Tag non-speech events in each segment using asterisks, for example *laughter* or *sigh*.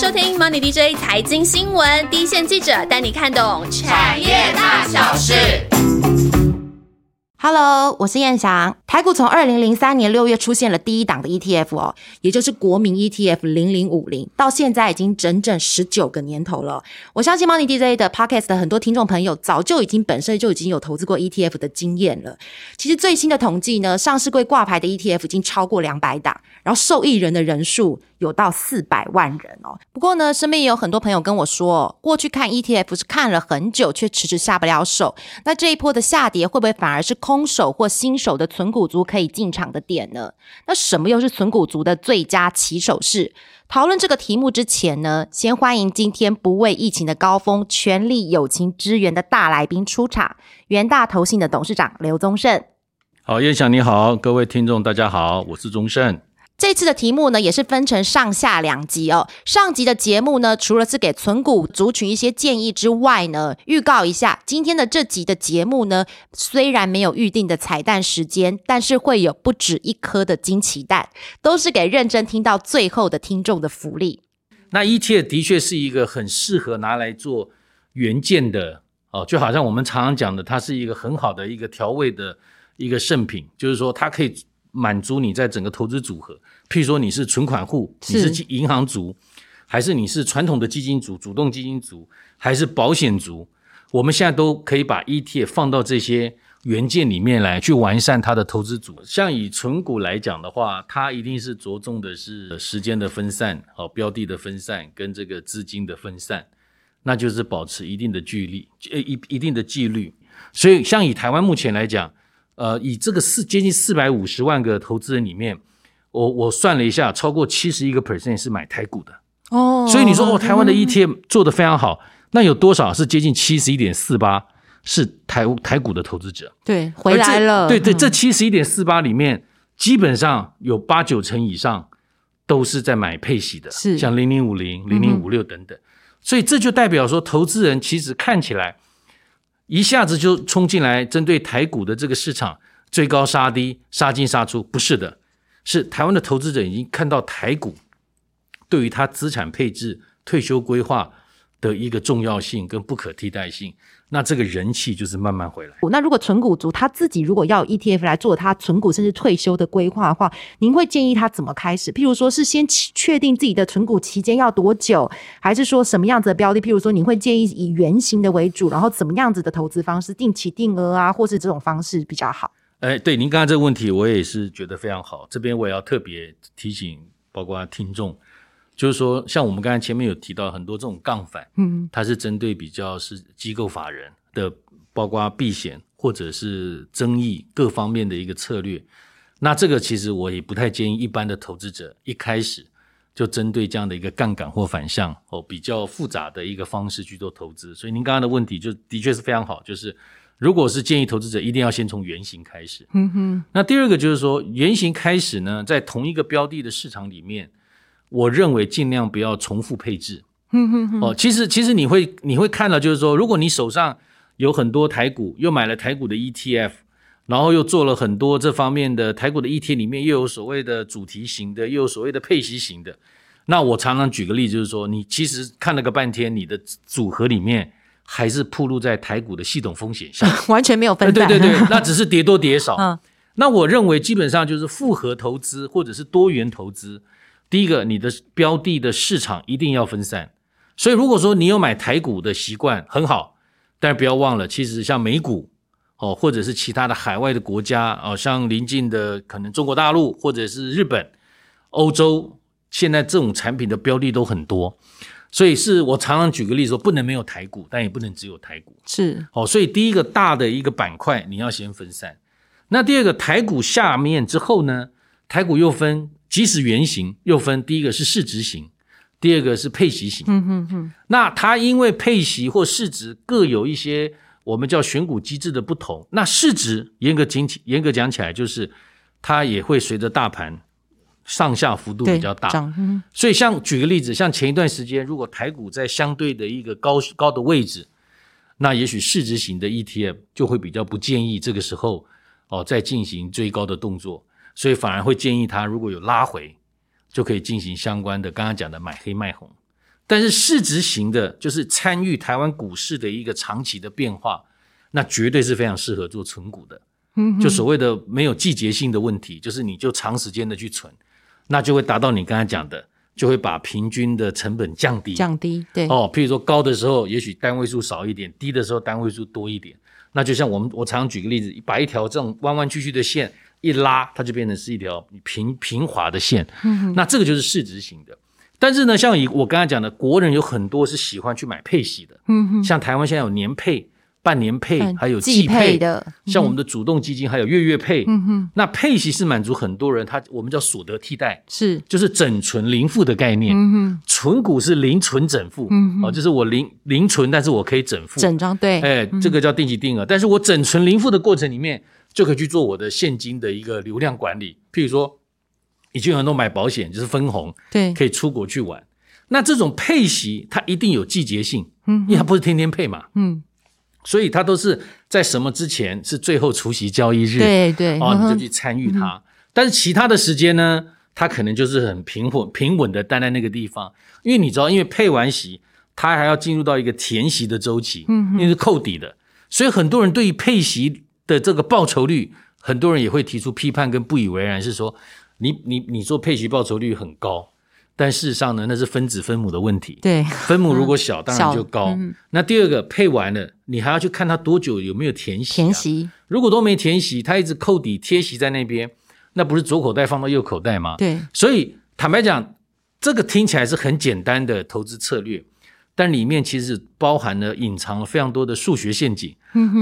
收听 Money DJ 财经新闻，第一线记者带你看懂产业大小事。Hello，我是燕翔。台股从二零零三年六月出现了第一档的 ETF 哦，也就是国民 ETF 零零五零，到现在已经整整十九个年头了。我相信 Money DJ 的 Podcast 的很多听众朋友早就已经本身就已经有投资过 ETF 的经验了。其实最新的统计呢，上市柜挂牌的 ETF 已经超过两百档，然后受益人的人数有到四百万人哦。不过呢，身边也有很多朋友跟我说，过去看 ETF 是看了很久，却迟迟下不了手。那这一波的下跌会不会反而是空手或新手的存股族可以进场的点呢？那什么又是存股族的最佳起手式？讨论这个题目之前呢，先欢迎今天不畏疫情的高峰，全力友情支援的大来宾出场——元大投信的董事长刘宗盛。好，叶翔你好，各位听众大家好，我是宗盛。这次的题目呢，也是分成上下两集哦。上集的节目呢，除了是给存股族群一些建议之外呢，预告一下今天的这集的节目呢，虽然没有预定的彩蛋时间，但是会有不止一颗的惊奇蛋，都是给认真听到最后的听众的福利。那一切的确是一个很适合拿来做原件的哦，就好像我们常常讲的，它是一个很好的一个调味的一个圣品，就是说它可以。满足你在整个投资组合，譬如说你是存款户，你是银行族，还是你是传统的基金族、主动基金族，还是保险族，我们现在都可以把 ETF 放到这些元件里面来，去完善它的投资组。像以存股来讲的话，它一定是着重的是时间的分散、哦标的的分散跟这个资金的分散，那就是保持一定的距离，呃一一定的纪律。所以像以台湾目前来讲。呃，以这个四接近四百五十万个投资人里面，我我算了一下，超过七十一个 percent 是买台股的哦。所以你说哦，台湾的 ETF 做的非常好，那有多少是接近七十一点四八是台台股的投资者？对，回来了。对对，这七十一点四八里面，基本上有八九成以上都是在买配息的，是像零零五零、零零五六等等。所以这就代表说，投资人其实看起来。一下子就冲进来，针对台股的这个市场追高杀低、杀进杀出，不是的，是台湾的投资者已经看到台股对于他资产配置、退休规划的一个重要性跟不可替代性。那这个人气就是慢慢回来。那如果存股族他自己如果要 ETF 来做他存股甚至退休的规划的话，您会建议他怎么开始？譬如说是先确定自己的存股期间要多久，还是说什么样子的标的？譬如说，您会建议以圆形的为主，然后怎么样子的投资方式，定期定额啊，或是这种方式比较好？哎，对，您刚刚这个问题我也是觉得非常好。这边我也要特别提醒，包括听众。就是说，像我们刚才前面有提到很多这种杠杆，嗯，它是针对比较是机构法人的，包括避险或者是争议各方面的一个策略。那这个其实我也不太建议一般的投资者一开始就针对这样的一个杠杆或反向哦比较复杂的一个方式去做投资。所以您刚刚的问题就的确是非常好，就是如果是建议投资者一定要先从原型开始。嗯哼。那第二个就是说，原型开始呢，在同一个标的的市场里面。我认为尽量不要重复配置。嗯哼哦，其实其实你会你会看到，就是说，如果你手上有很多台股，又买了台股的 ETF，然后又做了很多这方面的台股的 ETF 里面又有所谓的主题型的，又有所谓的配息型的，那我常常举个例，就是说，你其实看了个半天，你的组合里面还是暴露在台股的系统风险下，*laughs* 完全没有分散。对对对，*laughs* 那只是跌多跌少。嗯，那我认为基本上就是复合投资或者是多元投资。第一个，你的标的的市场一定要分散，所以如果说你有买台股的习惯很好，但是不要忘了，其实像美股哦，或者是其他的海外的国家哦，像邻近的可能中国大陆或者是日本、欧洲，现在这种产品的标的都很多，所以是我常常举个例子说，不能没有台股，但也不能只有台股，是哦，所以第一个大的一个板块你要先分散，那第二个台股下面之后呢，台股又分。即使原型又分，第一个是市值型，第二个是配息型。嗯哼哼。那它因为配息或市值各有一些我们叫选股机制的不同。那市值严格讲起，严格讲起来就是它也会随着大盘上下幅度比较大。所以像举个例子，像前一段时间，如果台股在相对的一个高高的位置，那也许市值型的 ETF 就会比较不建议这个时候哦再进行追高的动作。所以反而会建议他，如果有拉回，就可以进行相关的刚刚讲的买黑卖红。但是市值型的，就是参与台湾股市的一个长期的变化，那绝对是非常适合做存股的。嗯，就所谓的没有季节性的问题，就是你就长时间的去存，那就会达到你刚才讲的，就会把平均的成本降低。降低，对。哦，譬如说高的时候，也许单位数少一点；低的时候，单位数多一点。那就像我们，我常常举个例子，把一条这种弯弯曲曲的线一拉，它就变成是一条平平滑的线。嗯，那这个就是市值型的。但是呢，像以我刚才讲的，国人有很多是喜欢去买配息的。嗯哼，像台湾现在有年配、半年配，还有季配的。像我们的主动基金还有月月配。嗯哼，那配息是满足很多人，他我们叫所得替代，是就是整存零付的概念。嗯哼，存股是零存整付。嗯哦，就是我零零存，但是我可以整付。整张对。哎，这个叫定期定额，但是我整存零付的过程里面，就可以去做我的现金的一个流量管理，譬如说。已经有很多买保险就是分红，对，可以出国去玩。那这种配息它一定有季节性，嗯，因为它不是天天配嘛，嗯，所以它都是在什么之前是最后除息交易日，对对，哦，你就去参与它。但是其他的时间呢，它可能就是很平稳平稳的待在那个地方，因为你知道，因为配完席，它还要进入到一个填席的周期，嗯，因为是扣底的，所以很多人对于配席的这个报酬率，很多人也会提出批判跟不以为然，是说。你你你做配席报酬率很高，但事实上呢，那是分子分母的问题。对，分母如果小，当然就高。那第二个配完了，你还要去看它多久有没有填息。填息，如果都没填息，它一直扣底贴息在那边，那不是左口袋放到右口袋吗？对。所以坦白讲，这个听起来是很简单的投资策略，但里面其实包含了隐藏了非常多的数学陷阱，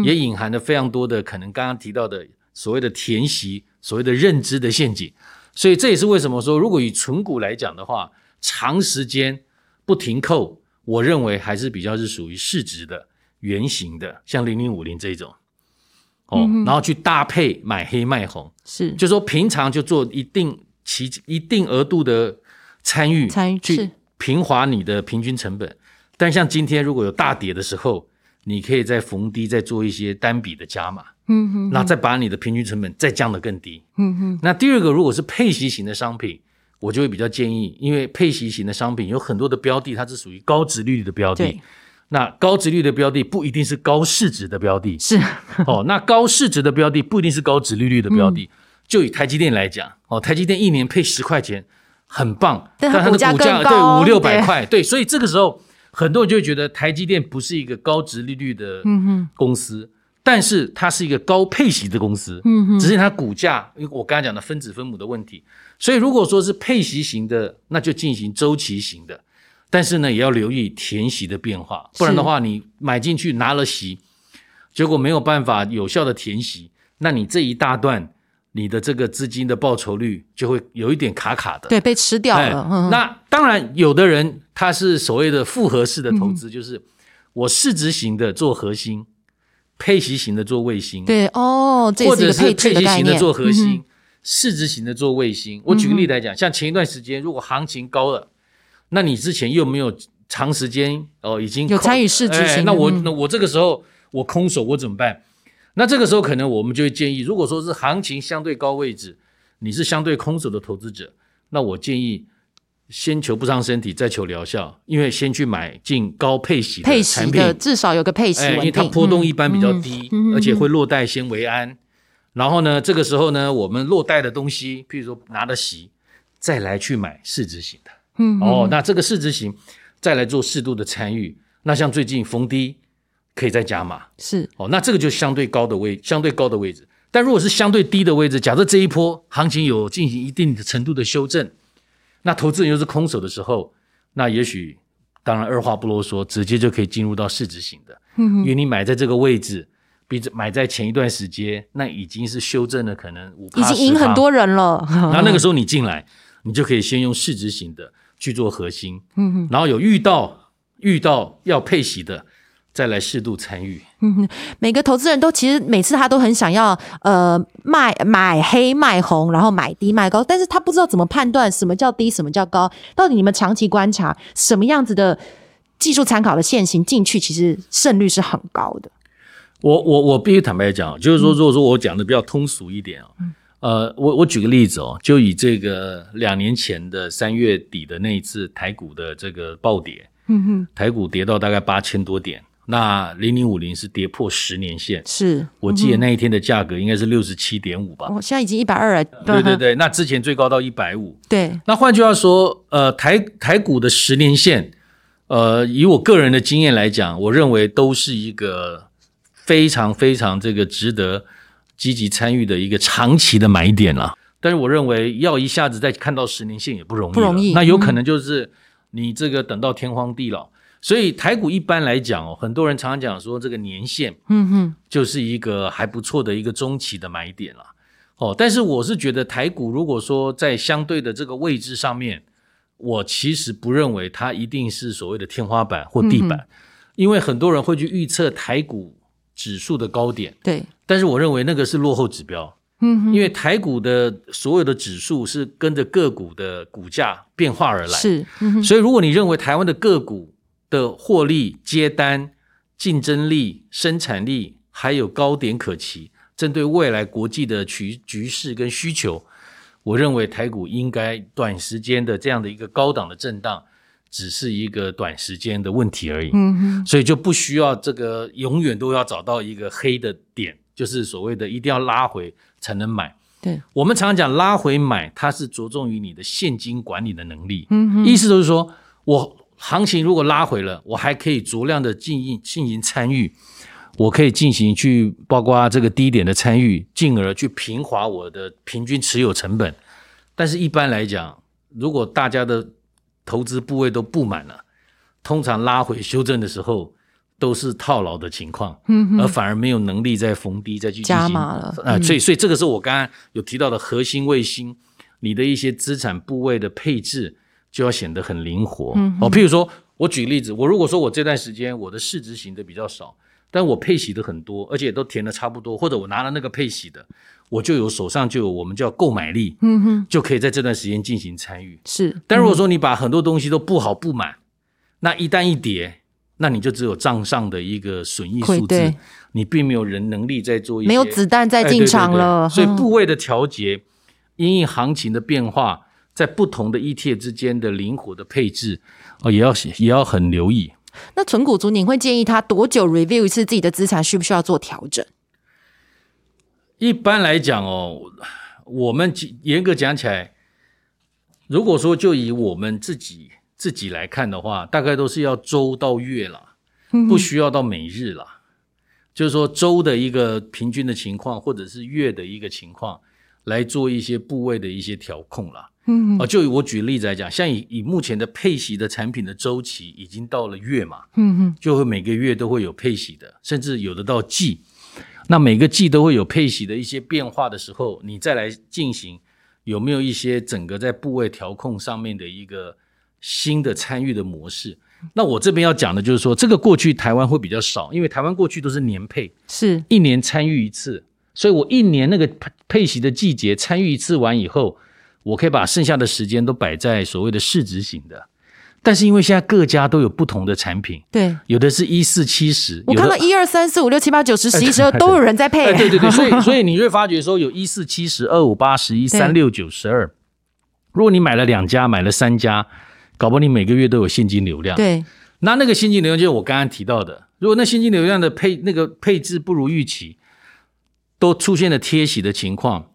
也隐含了非常多的可能刚刚提到的所谓的填息，所谓的认知的陷阱。所以这也是为什么说，如果以纯股来讲的话，长时间不停扣，我认为还是比较是属于市值的、圆形的，像零零五零这种，哦，然后去搭配买黑卖红，是，就说平常就做一定其一定额度的参与，参与去平滑你的平均成本。但像今天如果有大跌的时候，你可以在逢低再做一些单笔的加码。嗯哼，那再把你的平均成本再降得更低。嗯哼，那第二个，如果是配息型的商品，我就会比较建议，因为配息型的商品有很多的标的，它是属于高值率的标的。那高值率的标的不一定是高市值的标的。是。*laughs* 哦，那高市值的标的不一定是高值利率的标的。就以台积电来讲，哦，台积电一年配十块钱，很棒。但它的股价对五六百块，对，所以这个时候很多人就会觉得台积电不是一个高值利率的公司。但是它是一个高配息的公司，嗯哼，只是它股价，因为我刚才讲的分子分母的问题，所以如果说是配息型的，那就进行周期型的，但是呢，也要留意填息的变化，不然的话，你买进去拿了息，结果没有办法有效的填息，那你这一大段你的这个资金的报酬率就会有一点卡卡的，对，被吃掉了。那当然，有的人他是所谓的复合式的投资，就是我市值型的做核心。配息型的做卫星，对哦，或者是配息型的做核心，市值型的做卫星。我举个例来讲，像前一段时间，如果行情高了，那你之前又没有长时间哦，已经有参与市值型，那我那我这个时候我空手我怎么办？那这个时候可能我们就会建议，如果说是行情相对高位置，你是相对空手的投资者，那我建议。先求不伤身体，再求疗效。因为先去买进高配息的产品，至少有个配息因为它波动一般比较低，而且会落袋先为安。然后呢，这个时候呢，我们落袋的东西，譬如说拿的息，再来去买市值型的。嗯，哦，那这个市值型再来做适度的参与。那像最近逢低可以再加码，是哦。那这个就相对高的位，相对高的位置。但如果是相对低的位置，假设这一波行情有进行一定的程度的修正。那投资人又是空手的时候，那也许当然二话不啰嗦，直接就可以进入到市值型的，嗯，因为你买在这个位置，比买在前一段时间，那已经是修正了可能五，已经赢很多人了。然后那个时候你进来，*laughs* 你就可以先用市值型的去做核心，嗯哼，然后有遇到遇到要配息的。再来适度参与。嗯，*laughs* 每个投资人都其实每次他都很想要呃卖买黑卖红，然后买低卖高，但是他不知道怎么判断什么叫低，什么叫高。到底你们长期观察什么样子的技术参考的线型进去，其实胜率是很高的。我我我必须坦白讲，就是说，如果说我讲的比较通俗一点啊，呃，我我举个例子哦，就以这个两年前的三月底的那一次台股的这个暴跌。嗯哼，台股跌到大概八千多点。那零零五零是跌破十年线，是我记得那一天的价格应该是六十七点五吧？哦，现在已经一百二了。对对对，那之前最高到一百五。对，那换句话说，呃，台台股的十年线，呃，以我个人的经验来讲，我认为都是一个非常非常这个值得积极参与的一个长期的买点了。但是我认为要一下子再看到十年线也不容易，不容易。那有可能就是你这个等到天荒地老。所以台股一般来讲哦，很多人常常讲说这个年限，嗯哼，就是一个还不错的一个中期的买点了，哦。但是我是觉得台股如果说在相对的这个位置上面，我其实不认为它一定是所谓的天花板或地板，因为很多人会去预测台股指数的高点，对。但是我认为那个是落后指标，嗯，因为台股的所有的指数是跟着个股的股价变化而来，是。所以如果你认为台湾的个股，的获利、接单、竞争力、生产力，还有高点可期。针对未来国际的局局势跟需求，我认为台股应该短时间的这样的一个高档的震荡，只是一个短时间的问题而已。嗯哼，所以就不需要这个永远都要找到一个黑的点，就是所谓的一定要拉回才能买。对我们常常讲拉回买，它是着重于你的现金管理的能力。嗯哼，意思就是说我。行情如果拉回了，我还可以足量的进行进行参与，我可以进行去包括这个低点的参与，进而去平滑我的平均持有成本。但是，一般来讲，如果大家的投资部位都布满了，通常拉回修正的时候都是套牢的情况，而反而没有能力再逢低再去加码了。啊，所以，所以这个是我刚刚有提到的核心卫星，你的一些资产部位的配置。就要显得很灵活哦。譬如说，我举例子，我如果说我这段时间我的市值型的比较少，但我配息的很多，而且都填的差不多，或者我拿了那个配息的，我就有手上就有我们叫购买力，嗯哼，就可以在这段时间进行参与。是，但如果说你把很多东西都布好布满，那一旦一跌，那你就只有账上的一个损益数字，你并没有人能力在做一些没有子弹在进场了。所以部位的调节，因应行情的变化。在不同的 ETF 之间的灵活的配置，哦，也要也要很留意。那纯股族，你会建议他多久 review 一次自己的资产，需不需要做调整？一般来讲哦，我们严格讲起来，如果说就以我们自己自己来看的话，大概都是要周到月了，不需要到每日了。就是说周的一个平均的情况，或者是月的一个情况，来做一些部位的一些调控啦。嗯，哦，就以我举例子来讲，像以以目前的配息的产品的周期已经到了月嘛，嗯哼，就会每个月都会有配息的，甚至有的到季，那每个季都会有配息的一些变化的时候，你再来进行有没有一些整个在部位调控上面的一个新的参与的模式？那我这边要讲的就是说，这个过去台湾会比较少，因为台湾过去都是年配，是。一年参与一次，所以我一年那个配配息的季节参与一次完以后。我可以把剩下的时间都摆在所谓的市值型的，但是因为现在各家都有不同的产品，对，有的是一四七十，我看到一二三四五六七八九十 *laughs* 十一十二都有人在配，对对对，所以 *laughs* 所以你会发觉说有一四七十二五八十一三六九十二，如果你买了两家，买了三家，搞不好你每个月都有现金流量，对，那那个现金流量就是我刚刚提到的，如果那现金流量的配那个配置不如预期，都出现了贴息的情况。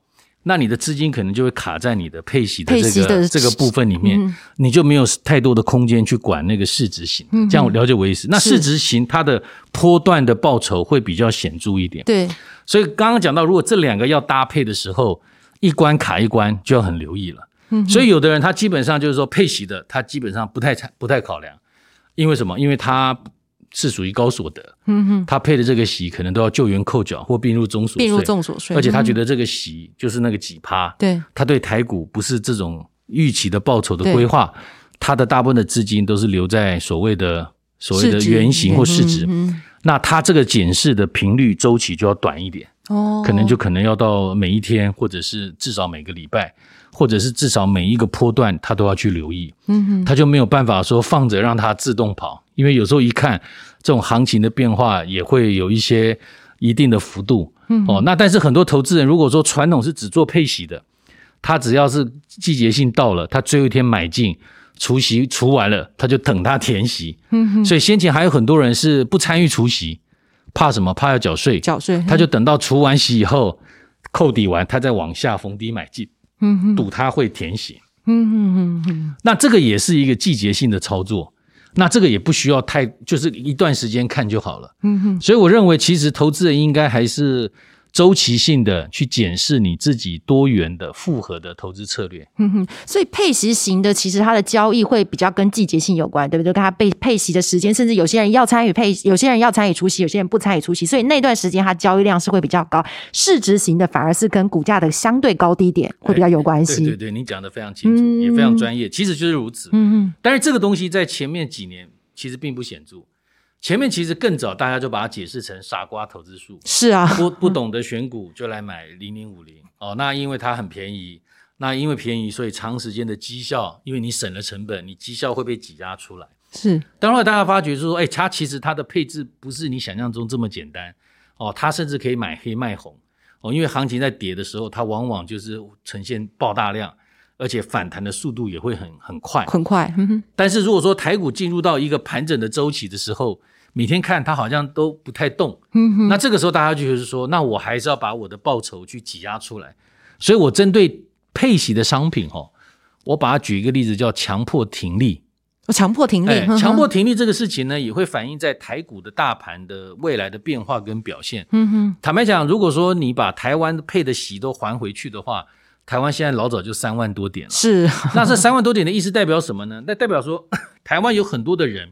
那你的资金可能就会卡在你的配息的这个这个部分里面，你就没有太多的空间去管那个市值型。这样了解我意思？那市值型它的波段的报酬会比较显著一点。对，所以刚刚讲到，如果这两个要搭配的时候，一关卡一关就要很留意了。嗯，所以有的人他基本上就是说配息的，他基本上不太不太考量，因为什么？因为他。是属于高所得，嗯哼，他配的这个息可能都要救援扣缴或并入中所并入重所税，而且他觉得这个息就是那个几趴，对，他对台股不是这种预期的报酬的规划，他的大部分的资金都是留在所谓的所谓的原型或市值，那他这个检视的频率周期就要短一点，哦，可能就可能要到每一天，或者是至少每个礼拜。或者是至少每一个波段，他都要去留意，嗯哼，他就没有办法说放着让它自动跑，因为有时候一看这种行情的变化也会有一些一定的幅度，嗯哦，那但是很多投资人如果说传统是只做配息的，他只要是季节性到了，他最后一天买进，除息除完了，他就等他填息。嗯哼。所以先前还有很多人是不参与除息，怕什么？怕要缴税。缴税，他就等到除完息以后，扣抵完，他再往下逢低买进，嗯哼，赌他会填息。嗯哼哼哼。那这个也是一个季节性的操作，那这个也不需要太，就是一段时间看就好了。嗯哼。所以我认为，其实投资人应该还是。周期性的去检视你自己多元的复合的投资策略。嗯哼，所以配息型的其实它的交易会比较跟季节性有关，对不对？跟它被配息的时间，甚至有些人要参与配，有些人要参与出息，有些人不参与出息，所以那段时间它交易量是会比较高。市值型的反而是跟股价的相对高低点会比较有关系。对对对，你讲的非常清楚，也非常专业，其实就是如此。嗯嗯。但是这个东西在前面几年其实并不显著。前面其实更早，大家就把它解释成傻瓜投资术。是啊，不不懂得选股就来买零零五零哦。那因为它很便宜，那因为便宜，所以长时间的绩效，因为你省了成本，你绩效会被挤压出来。是，当然大家发觉说，哎，它其实它的配置不是你想象中这么简单哦。它甚至可以买黑卖红哦，因为行情在跌的时候，它往往就是呈现爆大量。而且反弹的速度也会很很快，很快。但是如果说台股进入到一个盘整的周期的时候，每天看它好像都不太动，那这个时候大家就是说，那我还是要把我的报酬去挤压出来。所以我针对配息的商品，哈，我把它举一个例子，叫强迫停利。强迫停利，强迫停利这个事情呢，也会反映在台股的大盘的未来的变化跟表现。嗯哼，坦白讲，如果说你把台湾配的息都还回去的话。台湾现在老早就三万多点了，是。那这三万多点的意思代表什么呢？那代表说，*coughs* 台湾有很多的人，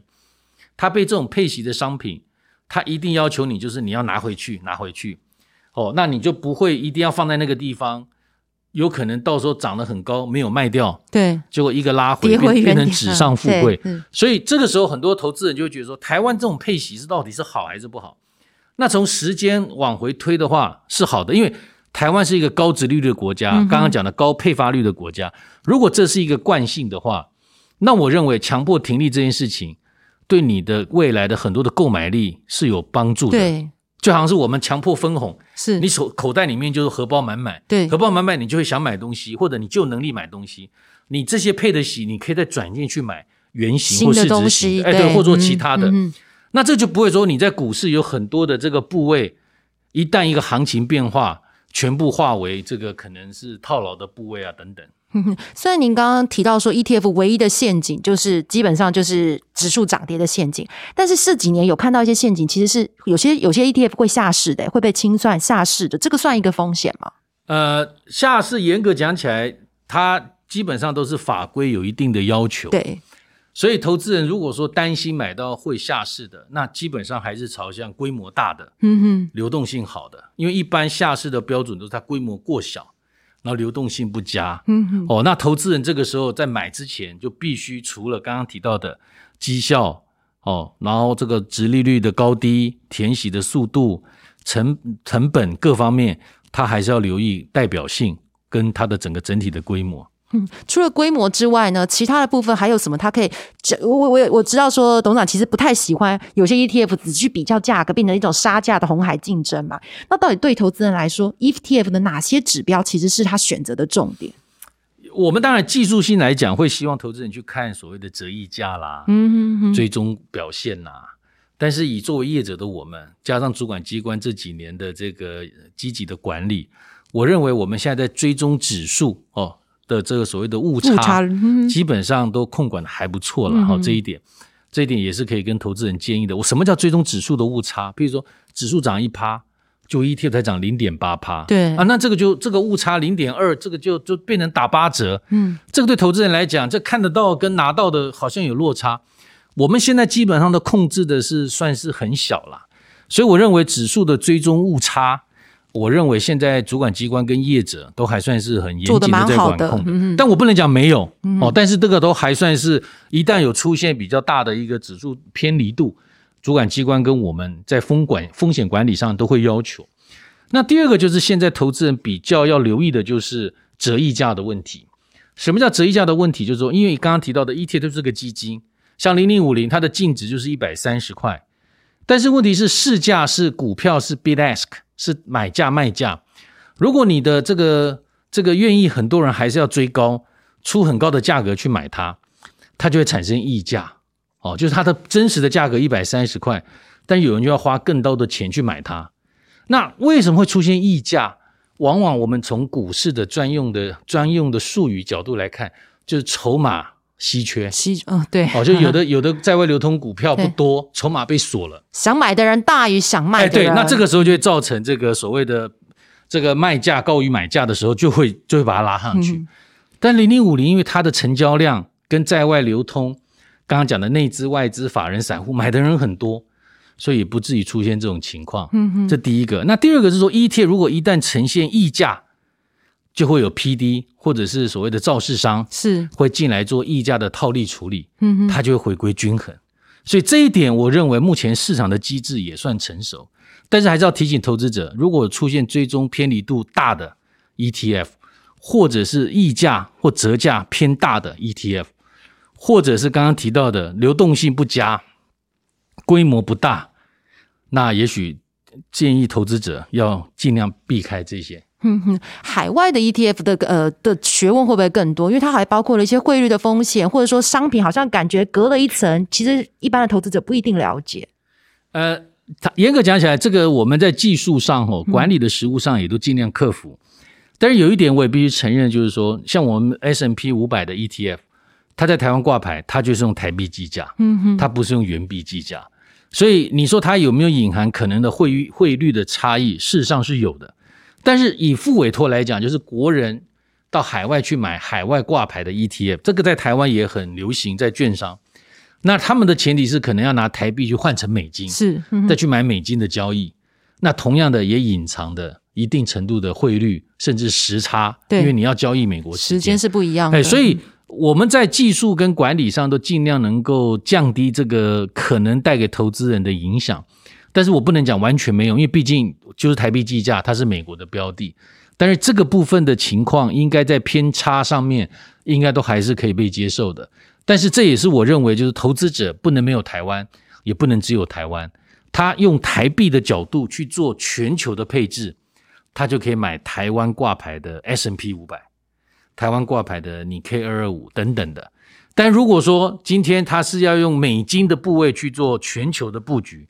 他被这种配息的商品，他一定要求你，就是你要拿回去，拿回去。哦，那你就不会一定要放在那个地方，有可能到时候涨得很高，没有卖掉，对，结果一个拉回变变成纸上富贵。所以这个时候，很多投资人就会觉得说，台湾这种配息是到底是好还是不好？那从时间往回推的话，是好的，因为。台湾是一个高值利率的国家，刚刚讲的高配发率的国家。如果这是一个惯性的话，那我认为强迫停利这件事情，对你的未来的很多的购买力是有帮助的。对，就好像是我们强迫分红，是你手口袋里面就是荷包满满，对，荷包满满，你就会想买东西，或者你就有能力买东西。你这些配得起，你可以再转进去买原型或市值型，哎，对，或者说其他的。那这就不会说你在股市有很多的这个部位，一旦一个行情变化。全部化为这个可能是套牢的部位啊，等等。*laughs* 虽然您刚刚提到说 ETF 唯一的陷阱就是基本上就是指数涨跌的陷阱，但是这几年有看到一些陷阱，其实是有些有些 ETF 会下市的，会被清算下市的，这个算一个风险吗？呃，下市严格讲起来，它基本上都是法规有一定的要求。对。所以，投资人如果说担心买到会下市的，那基本上还是朝向规模大的、嗯哼，流动性好的。因为一般下市的标准都是它规模过小，然后流动性不佳。嗯哼，哦，那投资人这个时候在买之前就必须除了刚刚提到的绩效哦，然后这个值利率的高低、填息的速度、成成本各方面，它还是要留意代表性跟它的整个整体的规模。嗯，*laughs* 除了规模之外呢，其他的部分还有什么？它可以，我我我我知道说，董事长其实不太喜欢有些 ETF 只去比较价格，变成一种杀价的红海竞争嘛。那到底对投资人来说，ETF 的哪些指标其实是他选择的重点？我们当然技术性来讲，会希望投资人去看所谓的折溢价啦，嗯，追踪表现呐。但是以作为业者的我们，加上主管机关这几年的这个积极的管理，我认为我们现在在追踪指数哦。的这个所谓的误差，基本上都控管的还不错了哈。这一点，这一点也是可以跟投资人建议的。我什么叫追踪指数的误差？比如说指数涨一趴，就 ETF 才涨零点八趴，对啊，那这个就这个误差零点二，这个就就变成打八折。嗯，这个对投资人来讲，这看得到跟拿到的好像有落差。我们现在基本上都控制的是算是很小了，所以我认为指数的追踪误差。我认为现在主管机关跟业者都还算是很严谨的在管控，但我不能讲没有哦，但是这个都还算是，一旦有出现比较大的一个指数偏离度，主管机关跟我们在风管风险管理上都会要求。那第二个就是现在投资人比较要留意的就是折溢价的问题。什么叫折溢价的问题？就是说，因为刚刚提到的 ETF 都是个基金，像零零五零，它的净值就是一百三十块，但是问题是市价是股票是 bid ask。是买价卖价，如果你的这个这个愿意，很多人还是要追高，出很高的价格去买它。它就会产生溢价哦，就是它的真实的价格一百三十块，但有人就要花更多的钱去买它。那为什么会出现溢价？往往我们从股市的专用的专用的术语角度来看，就是筹码稀缺。稀哦，对，哦，就有的有的在外流通股票不多，筹码被锁了，想买的人大于想卖哎，对。那这个时候就会造成这个所谓的这个卖价高于买价的时候，就会就会把它拉上去。但零零五零因为它的成交量跟在外流通，刚刚讲的内资、外资、法人、散户买的人很多，所以也不至于出现这种情况。嗯哼，这第一个。那第二个是说，ETF 如果一旦呈现溢价，就会有 PD 或者是所谓的造市商是会进来做溢价的套利处理，嗯哼，它就会回归均衡。所以这一点，我认为目前市场的机制也算成熟，但是还是要提醒投资者，如果出现追踪偏离度大的 ETF，或者是溢价或折价偏大的 ETF，或者是刚刚提到的流动性不佳、规模不大，那也许建议投资者要尽量避开这些。嗯哼，海外的 ETF 的呃的学问会不会更多？因为它还包括了一些汇率的风险，或者说商品好像感觉隔了一层，其实一般的投资者不一定了解。呃，它严格讲起来，这个我们在技术上哦，管理的实务上也都尽量克服。但是有一点我也必须承认，就是说，像我们 S M P 五百的 ETF，它在台湾挂牌，它就是用台币计价，嗯哼，它不是用元币计价。所以你说它有没有隐含可能的汇率汇率的差异？事实上是有的。但是以副委托来讲，就是国人到海外去买海外挂牌的 ETF，这个在台湾也很流行，在券商。那他们的前提是可能要拿台币去换成美金，是，嗯再去买美金的交易。那同样的也隐藏的一定程度的汇率，甚至时差，对因为你要交易美国时间是不一样的。哎，所以我们在技术跟管理上都尽量能够降低这个可能带给投资人的影响。但是我不能讲完全没有，因为毕竟就是台币计价，它是美国的标的。但是这个部分的情况，应该在偏差上面，应该都还是可以被接受的。但是这也是我认为，就是投资者不能没有台湾，也不能只有台湾。他用台币的角度去做全球的配置，他就可以买台湾挂牌的 S N P 五百，台湾挂牌的你 K 二二五等等的。但如果说今天他是要用美金的部位去做全球的布局，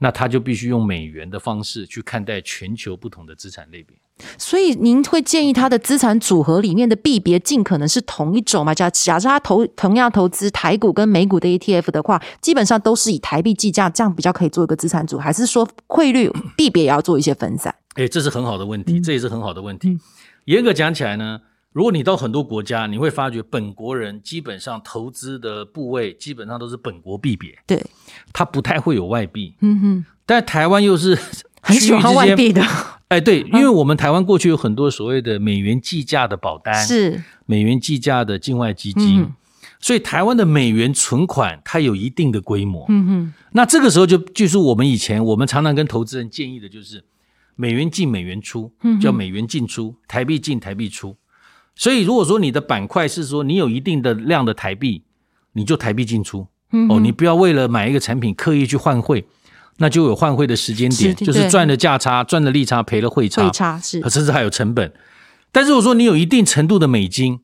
那他就必须用美元的方式去看待全球不同的资产类别。所以您会建议他的资产组合里面的币别尽可能是同一种嘛？假假设他投同样投资台股跟美股的 ETF 的话，基本上都是以台币计价，这样比较可以做一个资产组，还是说汇率币别也要做一些分散？哎，这是很好的问题，这也是很好的问题。严格讲起来呢，如果你到很多国家，你会发觉本国人基本上投资的部位基本上都是本国币别，对，它不太会有外币。嗯哼，但台湾又是 *laughs* 很喜欢外币的，*laughs* 哎，对，因为我们台湾过去有很多所谓的美元计价的保单，是。美元计价的境外基金，嗯所以台湾的美元存款它有一定的规模。嗯哼，那这个时候就就是我们以前我们常常跟投资人建议的就是美元进美元出，叫美元进出，台币进台币出。所以如果说你的板块是说你有一定的量的台币，你就台币进出。嗯哦，你不要为了买一个产品刻意去换汇，那就有换汇的时间点，是就是赚了价差，赚了利差，赔了汇差，汇差是甚至还有成本。但如果说你有一定程度的美金，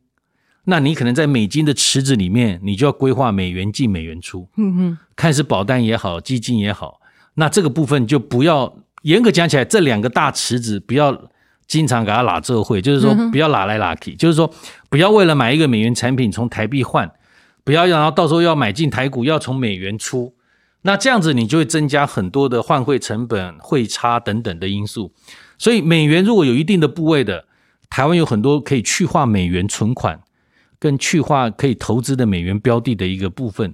那你可能在美金的池子里面，你就要规划美元进美元出。嗯哼，看是保单也好，基金也好，那这个部分就不要严格讲起来，这两个大池子不要经常给他拉这会，就是说不要拉来拉去，就是说不要为了买一个美元产品从台币换，不要然后到时候要买进台股要从美元出，那这样子你就会增加很多的换汇成本、汇差等等的因素。所以美元如果有一定的部位的，台湾有很多可以去化美元存款。跟去化可以投资的美元标的的一个部分，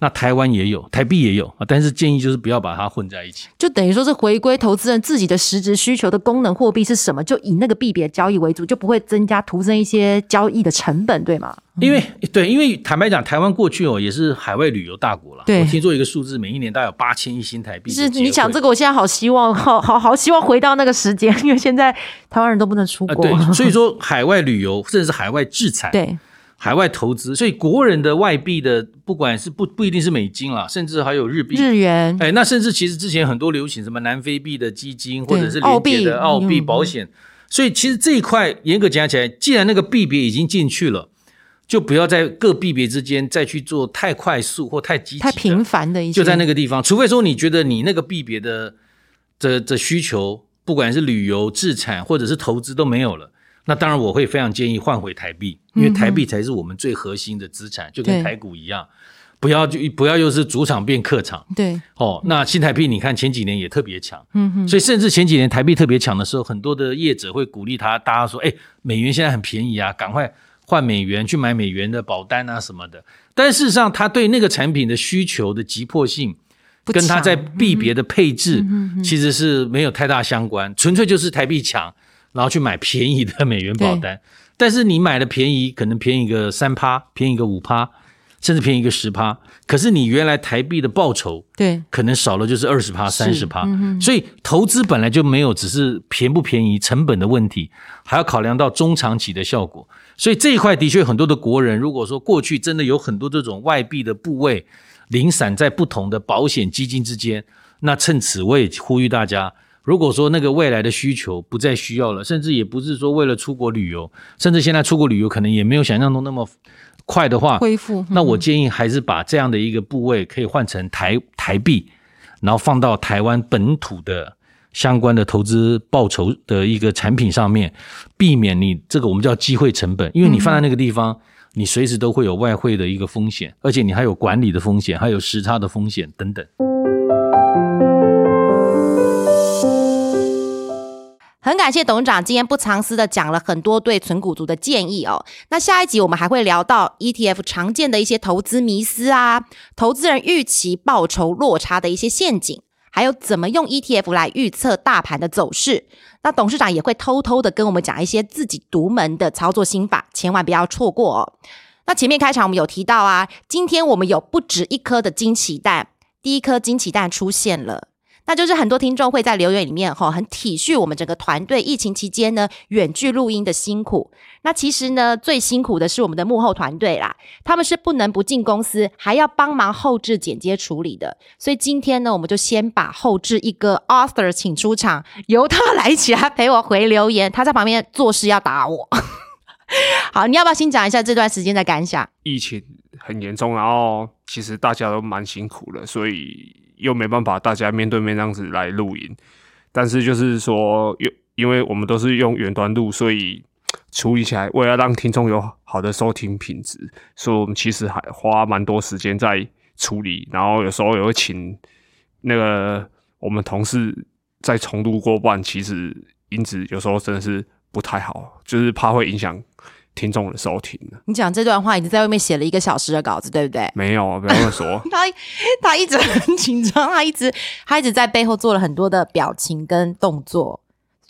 那台湾也有，台币也有啊，但是建议就是不要把它混在一起。就等于说是回归投资人自己的实质需求的功能货币是什么，就以那个币别交易为主，就不会增加徒增一些交易的成本，对吗？因为对，因为坦白讲，台湾过去哦也是海外旅游大国了。对我听说一个数字，每一年大概有八千亿新台币。是你讲这个，我现在好希望，*laughs* 好好好希望回到那个时间，因为现在台湾人都不能出啊、国。对，所以说海外旅游甚至是海外制裁，对海外投资，所以国人的外币的，不管是不不一定是美金啦，甚至还有日币。日元，哎，那甚至其实之前很多流行什么南非币的基金，或者是澳币的澳币嗯保险，所以其实这一块严格讲起来，既然那个币别已经进去了，就不要在各币别之间再去做太快速或太积极、太频繁的一些，就在那个地方。除非说你觉得你那个币别的的的需求，不管是旅游、自产或者是投资都没有了，那当然我会非常建议换回台币，因为台币才是我们最核心的资产，就跟台股一样。不要就不要又是主场变客场，对哦。那新台币你看前几年也特别强，嗯哼，所以甚至前几年台币特别强的时候，很多的业者会鼓励他，大家说，哎，美元现在很便宜啊，赶快换美元去买美元的保单啊什么的。但事实上，他对那个产品的需求的急迫性，跟他在币别的配置其实是没有太大相关，纯粹就是台币强，然后去买便宜的美元 *laughs* 保单。但是你买的便宜，可能便宜个三趴，便宜个五趴。甚至便宜一个十趴，可是你原来台币的报酬，对，可能少了就是二十趴、三十趴，所以投资本来就没有只是便不便宜、成本的问题，还要考量到中长期的效果。所以这一块的确很多的国人，如果说过去真的有很多这种外币的部位零散在不同的保险基金之间，那趁此我也呼吁大家，如果说那个未来的需求不再需要了，甚至也不是说为了出国旅游，甚至现在出国旅游可能也没有想象中那么。快的话，恢复。那我建议还是把这样的一个部位可以换成台台币，然后放到台湾本土的相关的投资报酬的一个产品上面，避免你这个我们叫机会成本，因为你放在那个地方，你随时都会有外汇的一个风险，而且你还有管理的风险，还有时差的风险等等。很感谢董事长今天不藏私的讲了很多对存股族的建议哦。那下一集我们还会聊到 ETF 常见的一些投资迷思啊，投资人预期报酬落差的一些陷阱，还有怎么用 ETF 来预测大盘的走势。那董事长也会偷偷的跟我们讲一些自己独门的操作心法，千万不要错过哦。那前面开场我们有提到啊，今天我们有不止一颗的惊奇蛋，第一颗惊奇蛋出现了。那就是很多听众会在留言里面哈，很体恤我们整个团队疫情期间呢远距录音的辛苦。那其实呢，最辛苦的是我们的幕后团队啦，他们是不能不进公司，还要帮忙后置剪接处理的。所以今天呢，我们就先把后置一个 author 请出场，由他来起来陪我回留言。他在旁边做事要打我。*laughs* 好，你要不要先讲一下这段时间的感想？疫情很严重，然后其实大家都蛮辛苦的，所以。又没办法，大家面对面这样子来录音，但是就是说，又因为我们都是用远端录，所以处理起来，为了让听众有好的收听品质，所以我们其实还花蛮多时间在处理，然后有时候也会请那个我们同事再重录过，半其实音质有时候真的是不太好，就是怕会影响。听众的收听你讲这段话已经在外面写了一个小时的稿子，对不对？没有，不要说。*laughs* 他他一直很紧张，他一直他一直在背后做了很多的表情跟动作。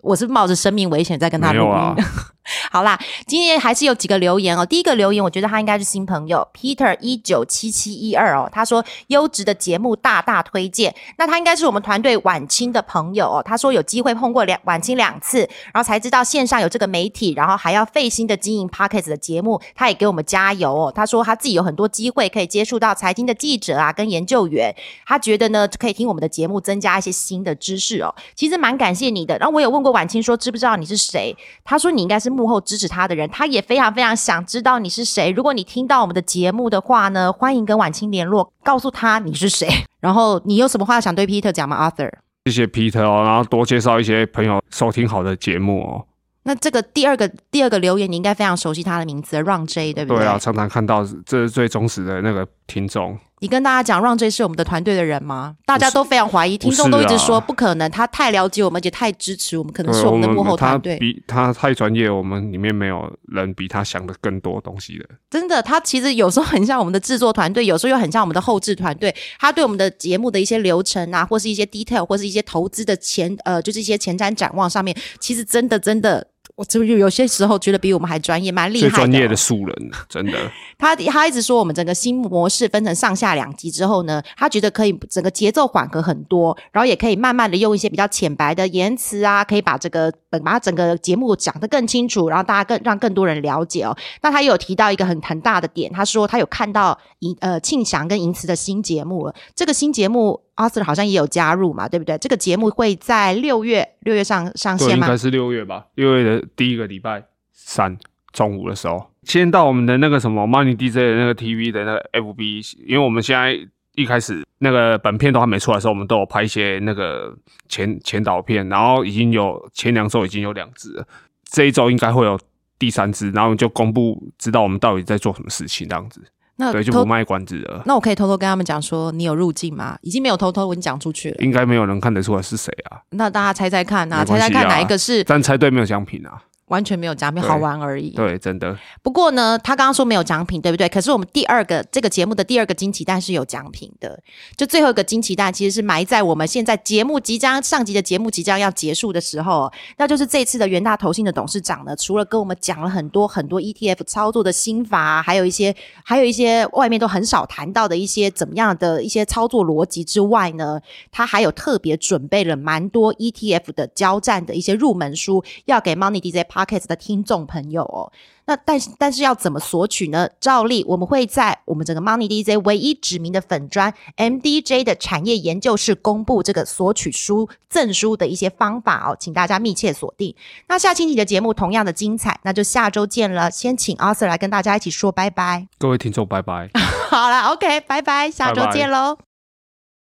我是冒着生命危险在跟他录音。*laughs* *laughs* 好啦，今天还是有几个留言哦。第一个留言，我觉得他应该是新朋友，Peter 一九七七一二哦。他说优质的节目大大推荐。那他应该是我们团队晚清的朋友哦。他说有机会碰过两晚清两次，然后才知道线上有这个媒体，然后还要费心的经营 p o c k e t 的节目。他也给我们加油哦。他说他自己有很多机会可以接触到财经的记者啊，跟研究员。他觉得呢可以听我们的节目，增加一些新的知识哦。其实蛮感谢你的。然后我有问过晚清说知不知道你是谁？他说你应该是幕后支持他的人，他也非常非常想知道你是谁。如果你听到我们的节目的话呢，欢迎跟晚清联络，告诉他你是谁。然后你有什么话想对 Peter 讲吗？Arthur，谢谢 Peter 哦，然后多介绍一些朋友收听好的节目哦。那这个第二个第二个留言，你应该非常熟悉他的名字，Run J，对不对？对啊，常常看到，这是最忠实的那个听众。你跟大家讲，Run J 是我们的团队的人吗？大家都非常怀疑，听众都一直说不可能，他太了解我们，而且太支持我们，可能是我们的幕后团队。比他太专业，我们里面没有人比他想的更多东西的。真的，他其实有时候很像我们的制作团队，有时候又很像我们的后置团队。他对我们的节目的一些流程啊，或是一些 detail，或是一些投资的前呃，就是一些前瞻展望上面，其实真的真的。我就有些时候觉得比我们还专业，蛮厉害的。最专业的素人，真的。*laughs* 他他一直说我们整个新模式分成上下两集之后呢，他觉得可以整个节奏缓和很多，然后也可以慢慢的用一些比较浅白的言辞啊，可以把这个本把整个节目讲得更清楚，然后大家更让更多人了解哦。那他有提到一个很很大的点，他说他有看到银呃庆祥跟银慈的新节目了，这个新节目。阿 Sir 好像也有加入嘛，对不对？这个节目会在六月六月上上线吗？应该是六月吧，六月的第一个礼拜三。中午的时候，先到我们的那个什么 Money DJ 的那个 TV 的那个 FB，因为我们现在一开始那个本片都还没出来的时候，我们都有拍一些那个前前导片，然后已经有前两周已经有两支了，这一周应该会有第三支，然后就公布知道我们到底在做什么事情这样子，那对，就不卖关子了。那我可以偷偷跟他们讲说，你有入境吗？已经没有偷偷，我已经讲出去了。应该没有人看得出来是谁啊，那大家猜猜看啊，猜猜看哪一个是但猜对没有奖品啊。完全没有奖品，好玩而已。对，真的不过呢，他刚刚说没有奖品，对不对？可是我们第二个这个节目的第二个惊奇蛋是有奖品的，就最后一个惊奇蛋其实是埋在我们现在节目即将上集的节目即将要结束的时候，那就是这次的元大投信的董事长呢，除了跟我们讲了很多很多 ETF 操作的心法啊，还有一些还有一些外面都很少谈到的一些怎么样的一些操作逻辑之外呢，他还有特别准备了蛮多 ETF 的交战的一些入门书，要给 Money DJ Pockets 的听众朋友哦。那但是但是要怎么索取呢？照例我们会在我们整个 Money DJ 唯一指名的粉砖 MDJ 的产业研究室公布这个索取书赠书的一些方法哦，请大家密切锁定。那下星期的节目同样的精彩，那就下周见了。先请 Arthur 来跟大家一起说拜拜。各位听众，拜拜。*laughs* 好了，OK，拜拜，下周拜拜见喽。